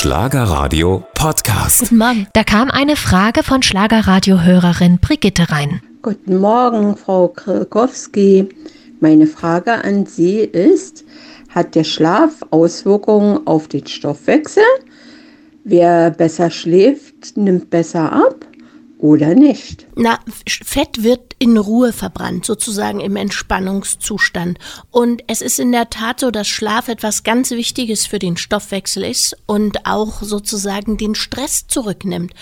Schlagerradio Podcast. Guten Morgen. Da kam eine Frage von Schlagerradio-Hörerin Brigitte rein. Guten Morgen, Frau Krikowski. Meine Frage an Sie ist, hat der Schlaf Auswirkungen auf den Stoffwechsel? Wer besser schläft, nimmt besser ab oder nicht? Na, Fett wird in Ruhe verbrannt, sozusagen im Entspannungszustand. Und es ist in der Tat so, dass Schlaf etwas ganz Wichtiges für den Stoffwechsel ist und auch sozusagen den Stress zurücknimmt.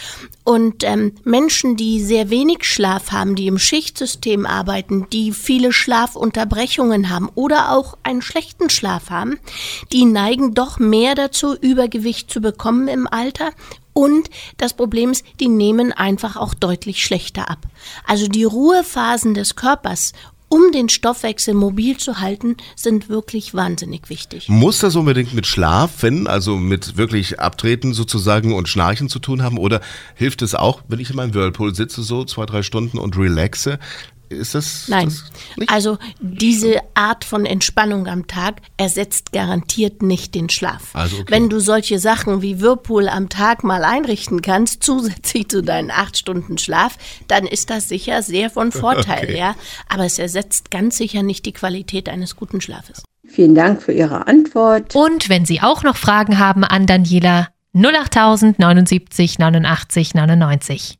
Und ähm, Menschen, die sehr wenig Schlaf haben, die im Schichtsystem arbeiten, die viele Schlafunterbrechungen haben oder auch einen schlechten Schlaf haben, die neigen doch mehr dazu, Übergewicht zu bekommen im Alter und das Problem ist, die nehmen einfach auch deutlich schlechter ab. Also die Ruhephasen des Körpers um den Stoffwechsel mobil zu halten, sind wirklich wahnsinnig wichtig. Muss das unbedingt mit Schlafen, also mit wirklich Abtreten sozusagen und Schnarchen zu tun haben? Oder hilft es auch, wenn ich in meinem Whirlpool sitze, so zwei, drei Stunden und relaxe? Ist das? Nein. Das also diese Art von Entspannung am Tag ersetzt garantiert nicht den Schlaf. Also okay. Wenn du solche Sachen wie Whirlpool am Tag mal einrichten kannst, zusätzlich zu deinen acht Stunden Schlaf, dann ist das sicher sehr von Vorteil, Okay. ja. Aber es ersetzt ganz sicher nicht die Qualität eines guten Schlafes. Vielen Dank für Ihre Antwort. Und wenn Sie auch noch Fragen haben an Daniela 08000 79 89 99.